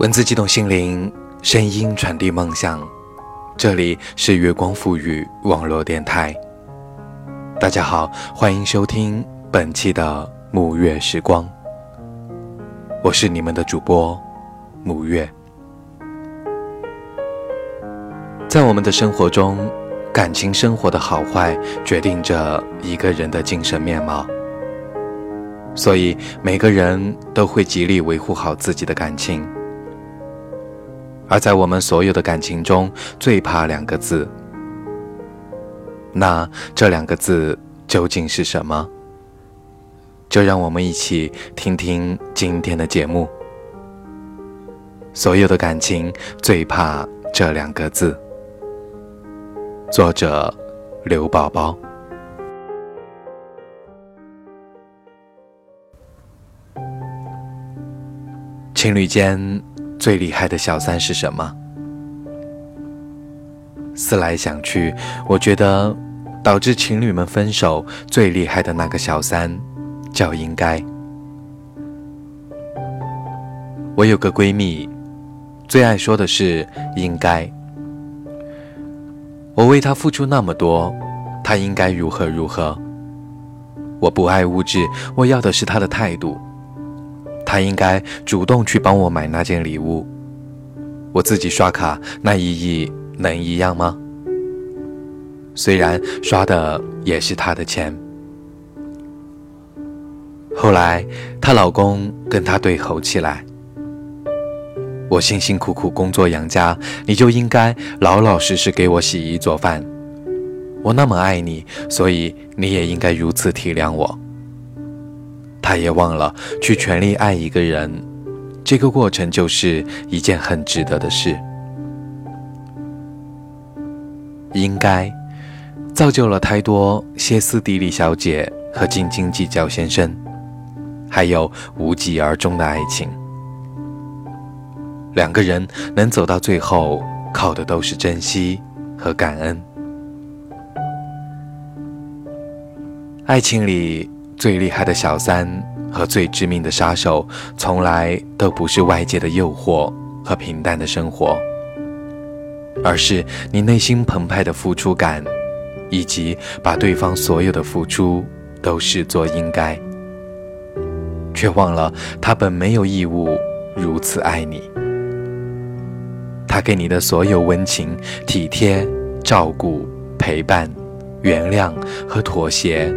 文字激动心灵，声音传递梦想。这里是月光赋予网络电台。大家好，欢迎收听本期的沐月时光。我是你们的主播沐月。在我们的生活中，感情生活的好坏决定着一个人的精神面貌。所以，每个人都会极力维护好自己的感情。而在我们所有的感情中，最怕两个字。那这两个字究竟是什么？就让我们一起听听今天的节目。所有的感情最怕这两个字。作者：刘宝宝。情侣间。最厉害的小三是什么？思来想去，我觉得导致情侣们分手最厉害的那个小三，叫应该。我有个闺蜜，最爱说的是应该。我为她付出那么多，她应该如何如何。我不爱物质，我要的是她的态度。他应该主动去帮我买那件礼物，我自己刷卡，那意义能一样吗？虽然刷的也是她的钱。后来她老公跟她对吼起来：“我辛辛苦苦工作养家，你就应该老老实实给我洗衣做饭。我那么爱你，所以你也应该如此体谅我。”他也忘了去全力爱一个人，这个过程就是一件很值得的事。应该造就了太多歇斯底里小姐和斤斤计较先生，还有无疾而终的爱情。两个人能走到最后，靠的都是珍惜和感恩。爱情里。最厉害的小三和最致命的杀手，从来都不是外界的诱惑和平淡的生活，而是你内心澎湃的付出感，以及把对方所有的付出都视作应该，却忘了他本没有义务如此爱你。他给你的所有温情、体贴、照顾、陪伴、原谅和妥协。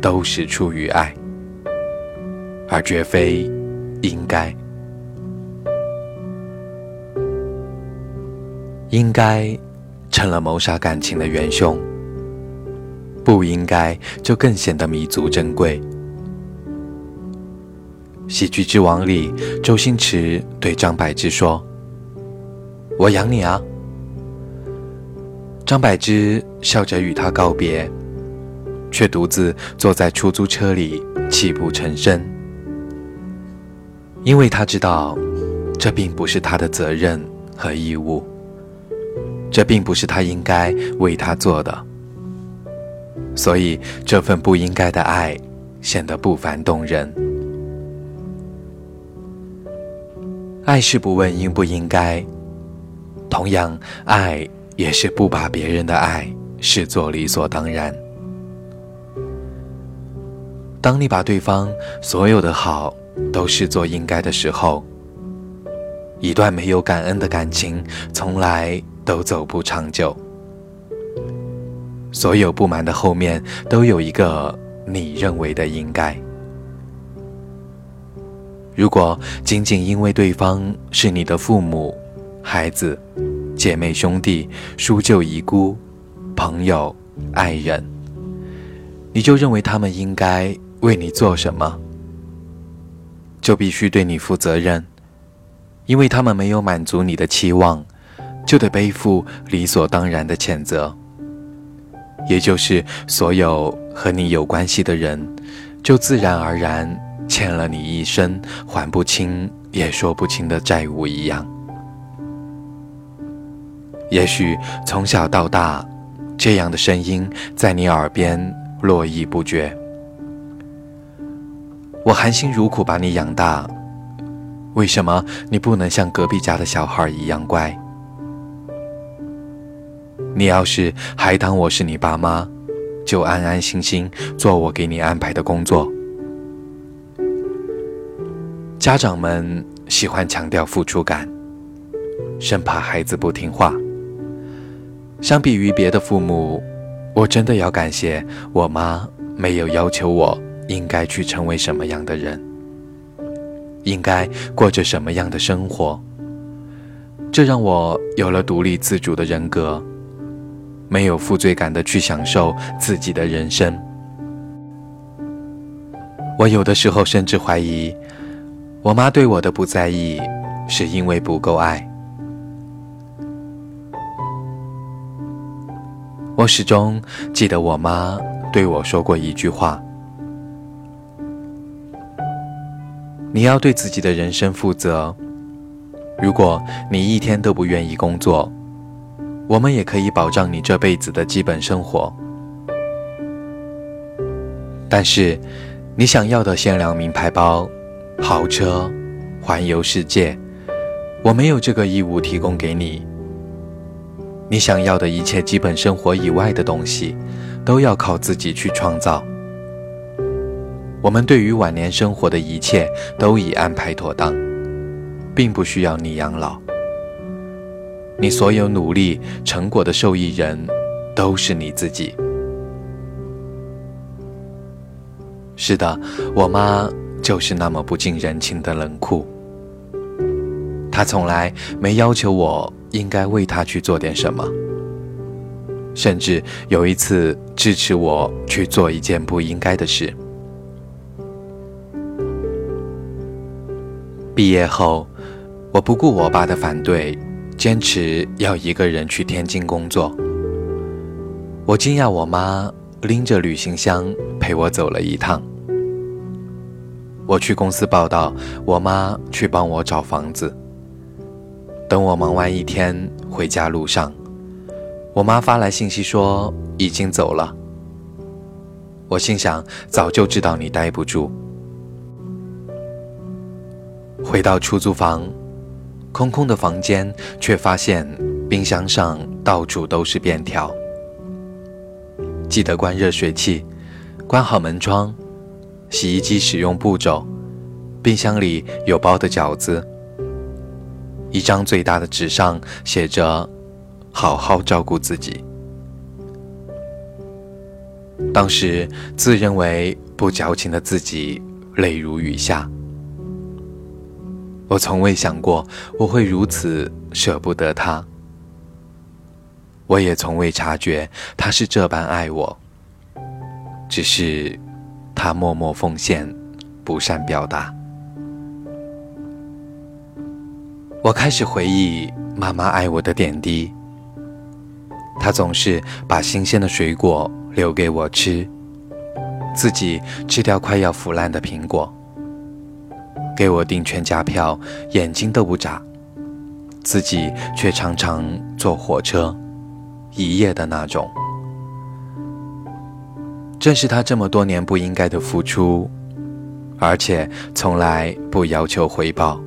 都是出于爱，而绝非应该。应该成了谋杀感情的元凶，不应该就更显得弥足珍贵。喜剧之王里，周星驰对张柏芝说：“我养你啊。”张柏芝笑着与他告别。却独自坐在出租车里泣不成声，因为他知道，这并不是他的责任和义务，这并不是他应该为他做的，所以这份不应该的爱显得不凡动人。爱是不问应不应该，同样，爱也是不把别人的爱视作理所当然。当你把对方所有的好都视作应该的时候，一段没有感恩的感情从来都走不长久。所有不满的后面都有一个你认为的应该。如果仅仅因为对方是你的父母、孩子、姐妹兄弟、叔舅姨姑、朋友、爱人，你就认为他们应该。为你做什么，就必须对你负责任，因为他们没有满足你的期望，就得背负理所当然的谴责。也就是所有和你有关系的人，就自然而然欠了你一生还不清也说不清的债务一样。也许从小到大，这样的声音在你耳边络绎不绝。我含辛茹苦把你养大，为什么你不能像隔壁家的小孩一样乖？你要是还当我是你爸妈，就安安心心做我给你安排的工作。家长们喜欢强调付出感，生怕孩子不听话。相比于别的父母，我真的要感谢我妈，没有要求我应该去成为什么样的人，应该过着什么样的生活。这让我有了独立自主的人格，没有负罪感的去享受自己的人生。我有的时候甚至怀疑，我妈对我的不在意，是因为不够爱。我始终记得我妈对我说过一句话：“你要对自己的人生负责。如果你一天都不愿意工作，我们也可以保障你这辈子的基本生活。但是，你想要的限量名牌包、豪车、环游世界，我没有这个义务提供给你。”你想要的一切基本生活以外的东西，都要靠自己去创造。我们对于晚年生活的一切都已安排妥当，并不需要你养老。你所有努力成果的受益人，都是你自己。是的，我妈就是那么不近人情的冷酷。她从来没要求我。应该为她去做点什么，甚至有一次支持我去做一件不应该的事。毕业后，我不顾我爸的反对，坚持要一个人去天津工作。我惊讶我妈拎着旅行箱陪我走了一趟。我去公司报道，我妈去帮我找房子。等我忙完一天回家路上，我妈发来信息说已经走了。我心想，早就知道你待不住。回到出租房，空空的房间，却发现冰箱上到处都是便条。记得关热水器，关好门窗，洗衣机使用步骤，冰箱里有包的饺子。一张最大的纸上写着：“好好照顾自己。”当时自认为不矫情的自己泪如雨下。我从未想过我会如此舍不得他，我也从未察觉他是这般爱我。只是他默默奉献，不善表达。我开始回忆妈妈爱我的点滴。她总是把新鲜的水果留给我吃，自己吃掉快要腐烂的苹果，给我订全家票，眼睛都不眨，自己却常常坐火车，一夜的那种。正是他这么多年不应该的付出，而且从来不要求回报。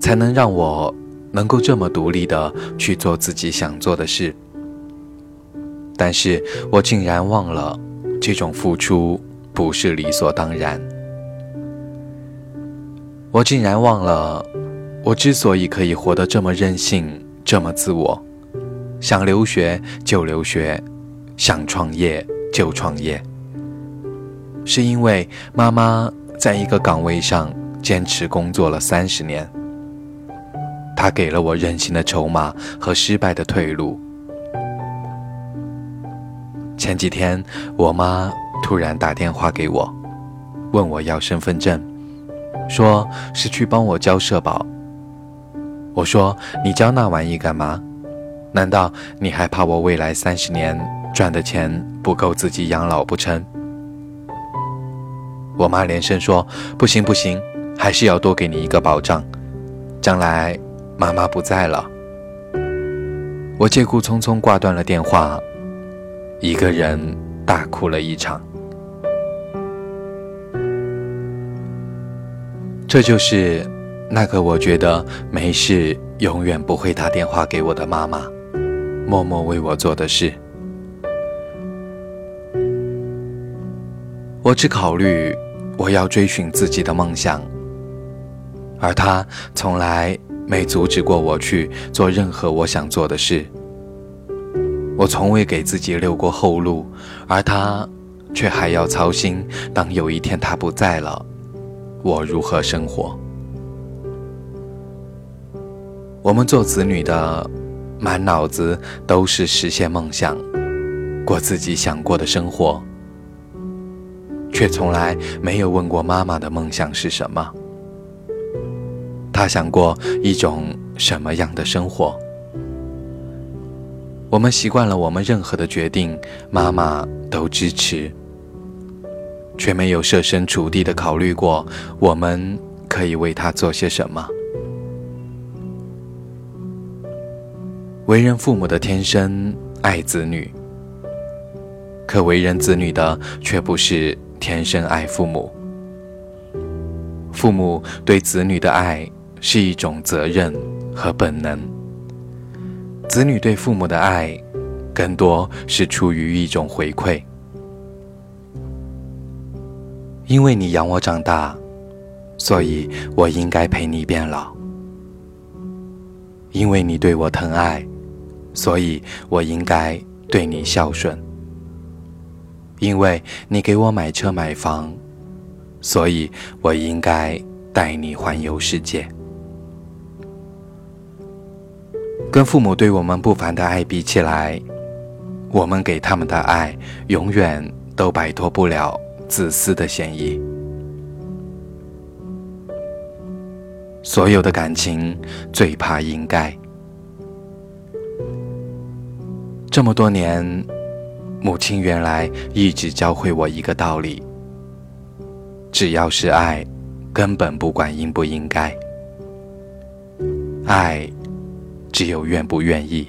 才能让我能够这么独立的去做自己想做的事，但是我竟然忘了，这种付出不是理所当然。我竟然忘了，我之所以可以活得这么任性、这么自我，想留学就留学，想创业就创业，是因为妈妈在一个岗位上坚持工作了三十年。她给了我任性的筹码和失败的退路。前几天，我妈突然打电话给我，问我要身份证，说是去帮我交社保。我说：“你交那玩意干嘛？难道你还怕我未来三十年赚的钱不够自己养老不成？”我妈连声说：“不行不行，还是要多给你一个保障，将来。”妈妈不在了，我借故匆匆挂断了电话，一个人大哭了一场。这就是那个我觉得没事，永远不会打电话给我的妈妈，默默为我做的事。我只考虑我要追寻自己的梦想，而他从来没阻止过我去做任何我想做的事。我从未给自己留过后路，而他却还要操心，当有一天他不在了，我如何生活？我们做子女的，满脑子都是实现梦想，过自己想过的生活，却从来没有问过妈妈的梦想是什么。她想过一种什么样的生活？我们习惯了，我们任何的决定，妈妈都支持，却没有设身处地的考虑过，我们可以为他做些什么。为人父母的天生爱子女，可为人子女的却不是天生爱父母。父母对子女的爱是一种责任和本能，子女对父母的爱更多是出于一种回馈。因为你养我长大，所以我应该陪你变老。因为你对我疼爱。所以我应该对你孝顺，因为你给我买车买房，所以我应该带你环游世界。跟父母对我们不凡的爱比起来，我们给他们的爱永远都摆脱不了自私的嫌疑。所有的感情最怕应该。这么多年，母亲原来一直教会我一个道理：只要是爱，根本不管应不应该。爱，只有愿不愿意。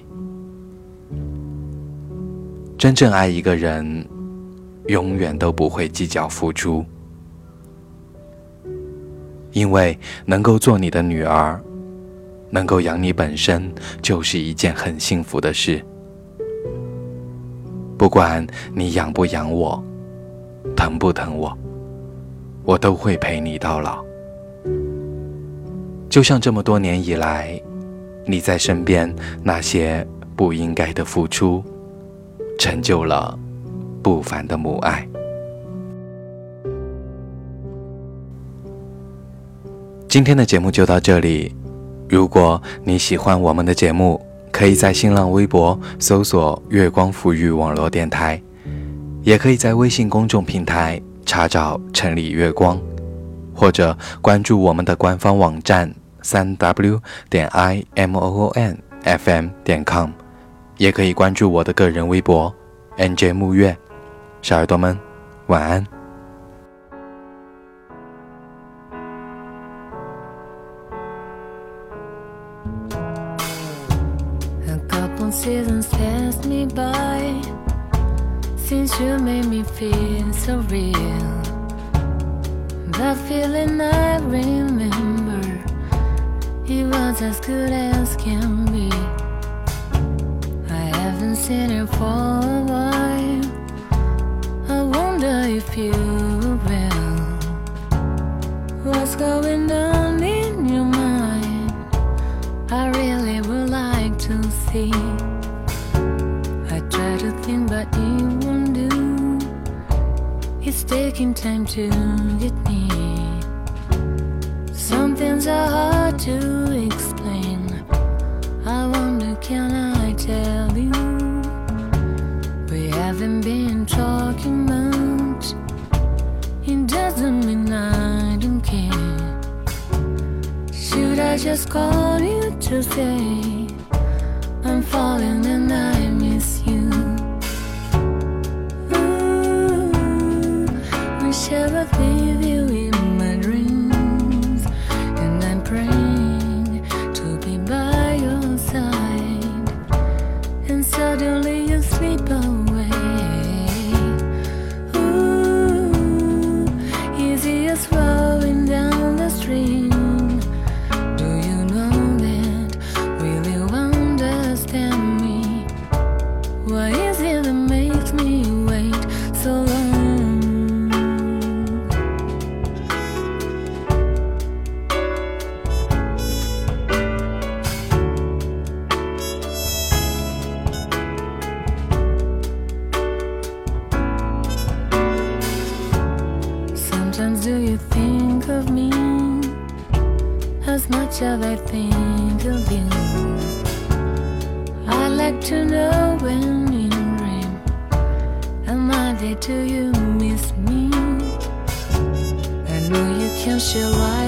真正爱一个人，永远都不会计较付出，因为能够做你的女儿，能够养你，本身就是一件很幸福的事。不管你养不养我，疼不疼我，我都会陪你到老。就像这么多年以来，你在身边那些不应该的付出，成就了不凡的母爱。今天的节目就到这里。如果你喜欢我们的节目，可以在新浪微博搜索“月光抚育网络电台”，也可以在微信公众平台查找“城里月光”，或者关注我们的官方网站三 w 点 i m o o n f m 点 com，也可以关注我的个人微博 “n j 木月”。小耳朵们，晚安。seasons pass me by since you made me feel so real. That feeling I remember, it was as good as can be. I haven't seen you for a while. I wonder if you will. What's going on in your mind? I really would like to see I try to think, but it won't do. It's taking time to get me. Some things are hard to explain. I wonder, can I tell just call you to say I'm falling and I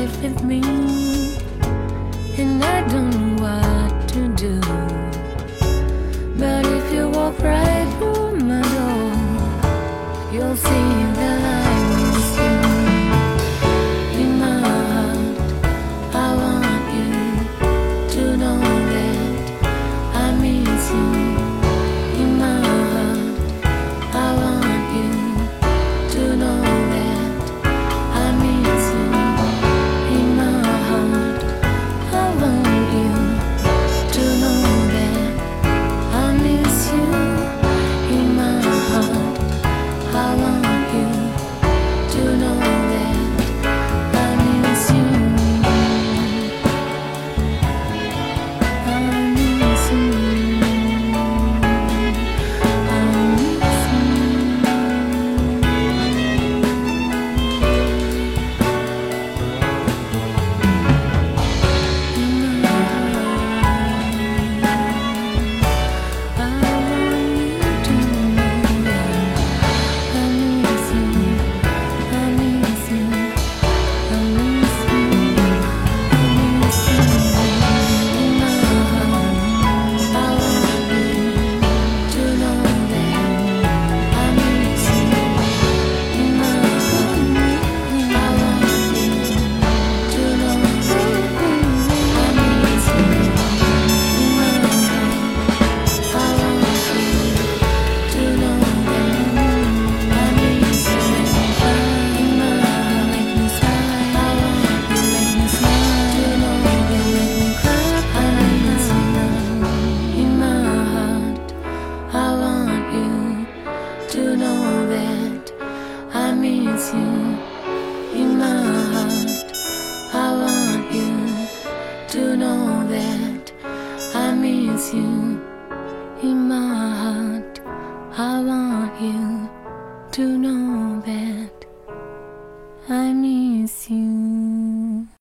life with me, and I don't know what to do. But if you walk right through my door, you'll see.